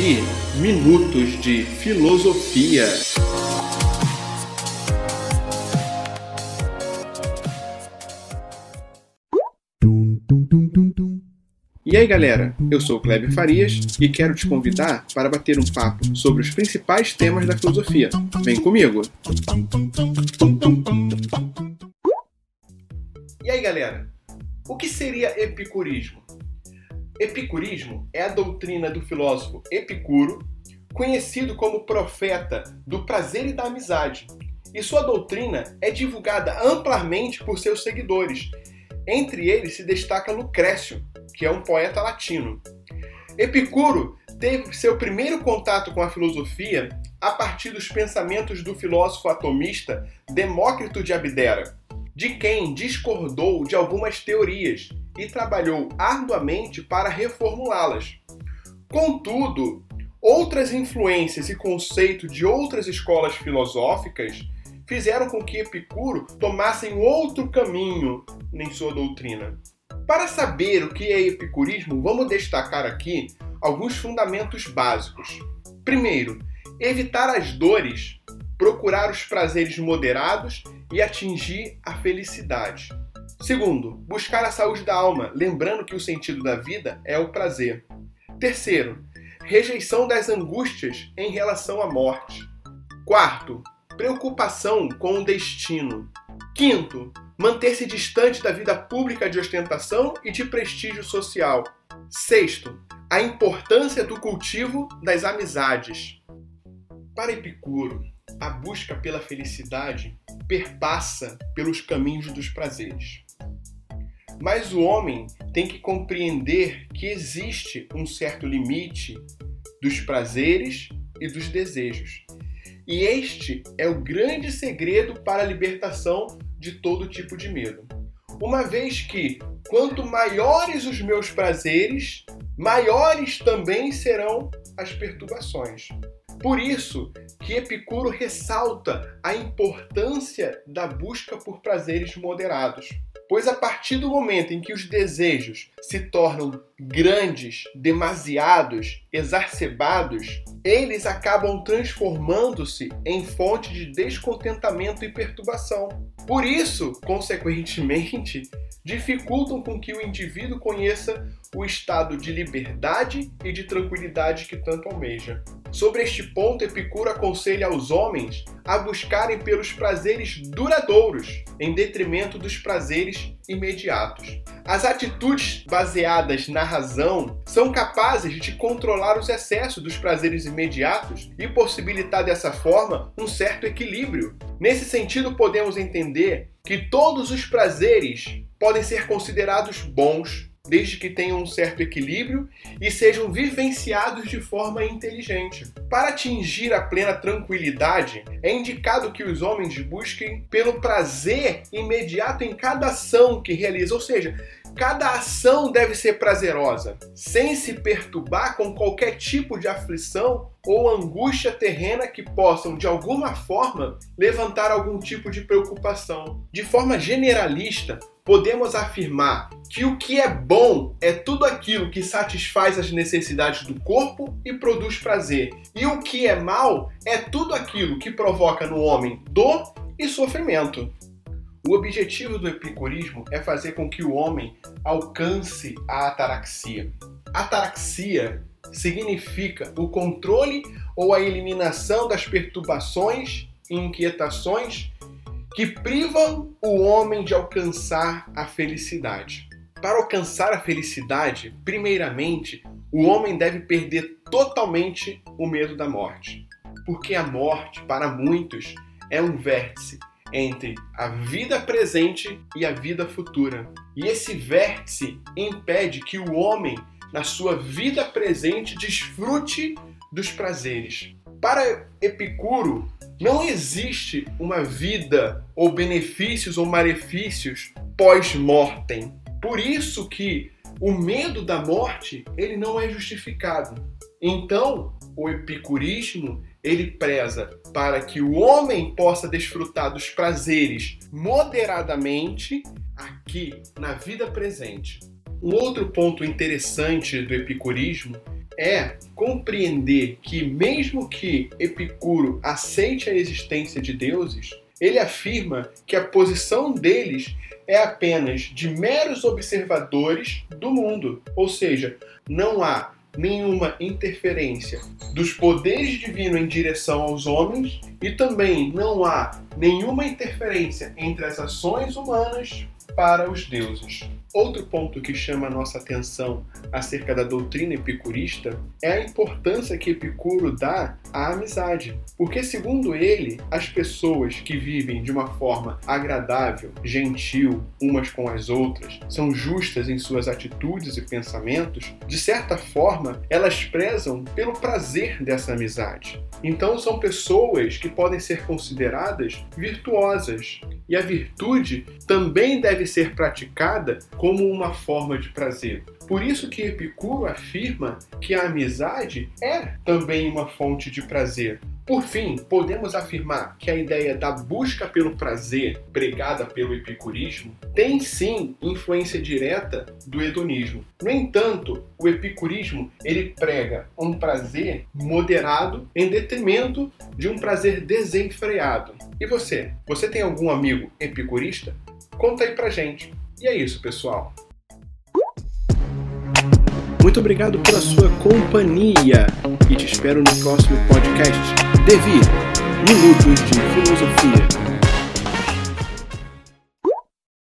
ouvir Minutos de Filosofia. E aí galera, eu sou o Kleber Farias e quero te convidar para bater um papo sobre os principais temas da filosofia. Vem comigo! E aí galera, o que seria epicurismo? Epicurismo é a doutrina do filósofo Epicuro, conhecido como profeta do prazer e da amizade, e sua doutrina é divulgada amplamente por seus seguidores. Entre eles se destaca Lucrécio, que é um poeta latino. Epicuro teve seu primeiro contato com a filosofia a partir dos pensamentos do filósofo atomista Demócrito de Abdera, de quem discordou de algumas teorias e trabalhou arduamente para reformulá-las. Contudo, outras influências e conceitos de outras escolas filosóficas fizeram com que Epicuro tomasse outro caminho em sua doutrina. Para saber o que é epicurismo, vamos destacar aqui alguns fundamentos básicos. Primeiro, evitar as dores, procurar os prazeres moderados e atingir a felicidade. Segundo, buscar a saúde da alma, lembrando que o sentido da vida é o prazer. Terceiro, rejeição das angústias em relação à morte. Quarto, preocupação com o destino. Quinto, manter-se distante da vida pública de ostentação e de prestígio social. Sexto, a importância do cultivo das amizades. Para Epicuro, a busca pela felicidade perpassa pelos caminhos dos prazeres. Mas o homem tem que compreender que existe um certo limite dos prazeres e dos desejos. E este é o grande segredo para a libertação de todo tipo de medo. Uma vez que, quanto maiores os meus prazeres, maiores também serão as perturbações. Por isso que Epicuro ressalta a importância da busca por prazeres moderados. Pois a partir do momento em que os desejos se tornam grandes, demasiados, exacerbados, eles acabam transformando-se em fonte de descontentamento e perturbação. Por isso, consequentemente, dificultam com que o indivíduo conheça o estado de liberdade e de tranquilidade que tanto almeja. Sobre este ponto, Epicuro aconselha aos homens a buscarem pelos prazeres duradouros, em detrimento dos prazeres imediatos. As atitudes baseadas na razão são capazes de controlar os excessos dos prazeres imediatos e possibilitar dessa forma um certo equilíbrio. Nesse sentido, podemos entender que todos os prazeres podem ser considerados bons desde que tenham um certo equilíbrio e sejam vivenciados de forma inteligente. Para atingir a plena tranquilidade, é indicado que os homens busquem pelo prazer imediato em cada ação que realizam, ou seja, Cada ação deve ser prazerosa, sem se perturbar com qualquer tipo de aflição ou angústia terrena que possam, de alguma forma, levantar algum tipo de preocupação. De forma generalista, podemos afirmar que o que é bom é tudo aquilo que satisfaz as necessidades do corpo e produz prazer, e o que é mal é tudo aquilo que provoca no homem dor e sofrimento. O objetivo do epicurismo é fazer com que o homem alcance a ataraxia. Ataraxia significa o controle ou a eliminação das perturbações e inquietações que privam o homem de alcançar a felicidade. Para alcançar a felicidade, primeiramente, o homem deve perder totalmente o medo da morte. Porque a morte, para muitos, é um vértice entre a vida presente e a vida futura. E esse vértice impede que o homem, na sua vida presente, desfrute dos prazeres. Para Epicuro, não existe uma vida ou benefícios ou malefícios pós-mortem. Por isso que o medo da morte, ele não é justificado. Então, o epicurismo ele preza para que o homem possa desfrutar dos prazeres moderadamente aqui na vida presente. Um outro ponto interessante do epicurismo é compreender que, mesmo que Epicuro aceite a existência de deuses, ele afirma que a posição deles é apenas de meros observadores do mundo, ou seja, não há nenhuma interferência dos poderes divinos em direção aos homens e também não há nenhuma interferência entre as ações humanas para os deuses. Outro ponto que chama a nossa atenção acerca da doutrina epicurista é a importância que Epicuro dá à amizade. Porque, segundo ele, as pessoas que vivem de uma forma agradável, gentil umas com as outras, são justas em suas atitudes e pensamentos, de certa forma, elas prezam pelo prazer dessa amizade. Então, são pessoas que podem ser consideradas virtuosas. E a virtude também deve ser praticada como uma forma de prazer. Por isso que Epicuro afirma que a amizade é também uma fonte de prazer. Por fim, podemos afirmar que a ideia da busca pelo prazer, pregada pelo epicurismo, tem sim influência direta do hedonismo. No entanto, o epicurismo ele prega um prazer moderado em detrimento de um prazer desenfreado. E você? Você tem algum amigo epicurista? Conta aí pra gente. E é isso, pessoal. Muito obrigado pela sua companhia e te espero no próximo podcast. Devi Minutos de Filosofia.